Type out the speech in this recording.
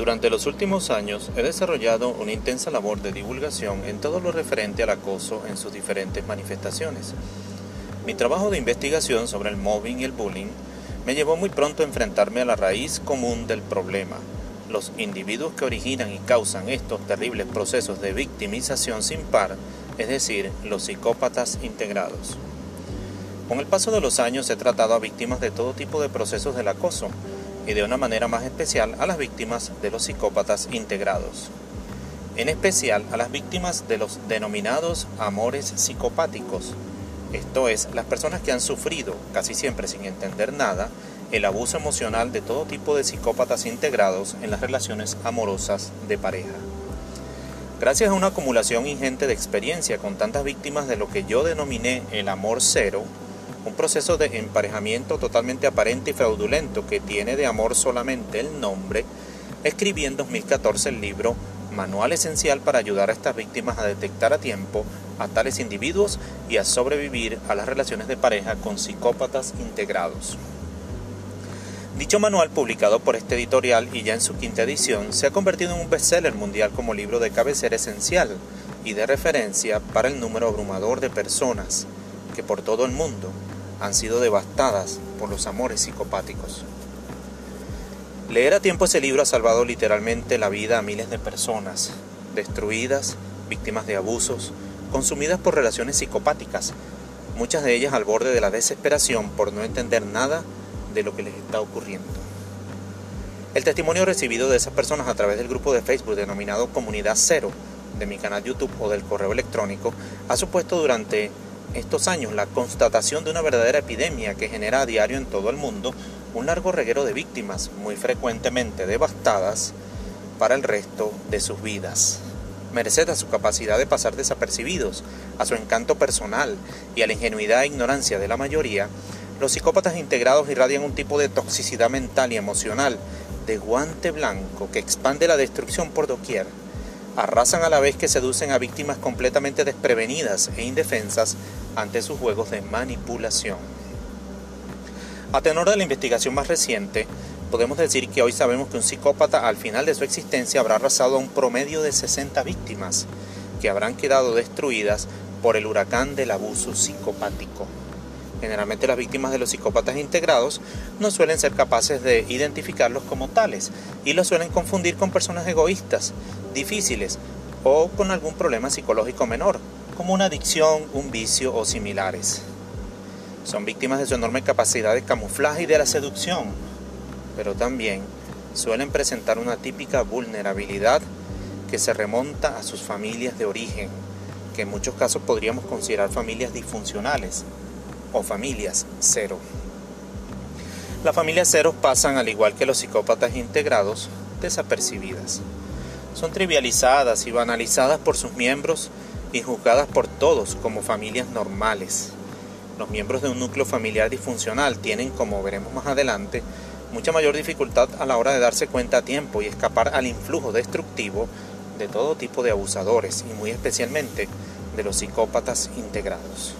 Durante los últimos años he desarrollado una intensa labor de divulgación en todo lo referente al acoso en sus diferentes manifestaciones. Mi trabajo de investigación sobre el mobbing y el bullying me llevó muy pronto a enfrentarme a la raíz común del problema, los individuos que originan y causan estos terribles procesos de victimización sin par, es decir, los psicópatas integrados. Con el paso de los años he tratado a víctimas de todo tipo de procesos del acoso, y de una manera más especial a las víctimas de los psicópatas integrados. En especial a las víctimas de los denominados amores psicopáticos, esto es, las personas que han sufrido, casi siempre sin entender nada, el abuso emocional de todo tipo de psicópatas integrados en las relaciones amorosas de pareja. Gracias a una acumulación ingente de experiencia con tantas víctimas de lo que yo denominé el amor cero, un proceso de emparejamiento totalmente aparente y fraudulento que tiene de amor solamente el nombre, escribí en 2014 el libro Manual Esencial para ayudar a estas víctimas a detectar a tiempo a tales individuos y a sobrevivir a las relaciones de pareja con psicópatas integrados. Dicho manual, publicado por este editorial y ya en su quinta edición, se ha convertido en un bestseller mundial como libro de cabecera esencial y de referencia para el número abrumador de personas que por todo el mundo han sido devastadas por los amores psicopáticos. Leer a tiempo ese libro ha salvado literalmente la vida a miles de personas, destruidas, víctimas de abusos, consumidas por relaciones psicopáticas, muchas de ellas al borde de la desesperación por no entender nada de lo que les está ocurriendo. El testimonio recibido de esas personas a través del grupo de Facebook denominado Comunidad Cero de mi canal YouTube o del correo electrónico ha supuesto durante estos años la constatación de una verdadera epidemia que genera a diario en todo el mundo un largo reguero de víctimas, muy frecuentemente devastadas para el resto de sus vidas. Merced a su capacidad de pasar desapercibidos, a su encanto personal y a la ingenuidad e ignorancia de la mayoría, los psicópatas integrados irradian un tipo de toxicidad mental y emocional, de guante blanco que expande la destrucción por doquier arrasan a la vez que seducen a víctimas completamente desprevenidas e indefensas ante sus juegos de manipulación. A tenor de la investigación más reciente, podemos decir que hoy sabemos que un psicópata al final de su existencia habrá arrasado a un promedio de 60 víctimas, que habrán quedado destruidas por el huracán del abuso psicopático. Generalmente las víctimas de los psicópatas integrados no suelen ser capaces de identificarlos como tales y los suelen confundir con personas egoístas, difíciles o con algún problema psicológico menor, como una adicción, un vicio o similares. Son víctimas de su enorme capacidad de camuflaje y de la seducción, pero también suelen presentar una típica vulnerabilidad que se remonta a sus familias de origen, que en muchos casos podríamos considerar familias disfuncionales o familias cero. Las familias cero pasan, al igual que los psicópatas integrados, desapercibidas. Son trivializadas y banalizadas por sus miembros y juzgadas por todos como familias normales. Los miembros de un núcleo familiar disfuncional tienen, como veremos más adelante, mucha mayor dificultad a la hora de darse cuenta a tiempo y escapar al influjo destructivo de todo tipo de abusadores y muy especialmente de los psicópatas integrados.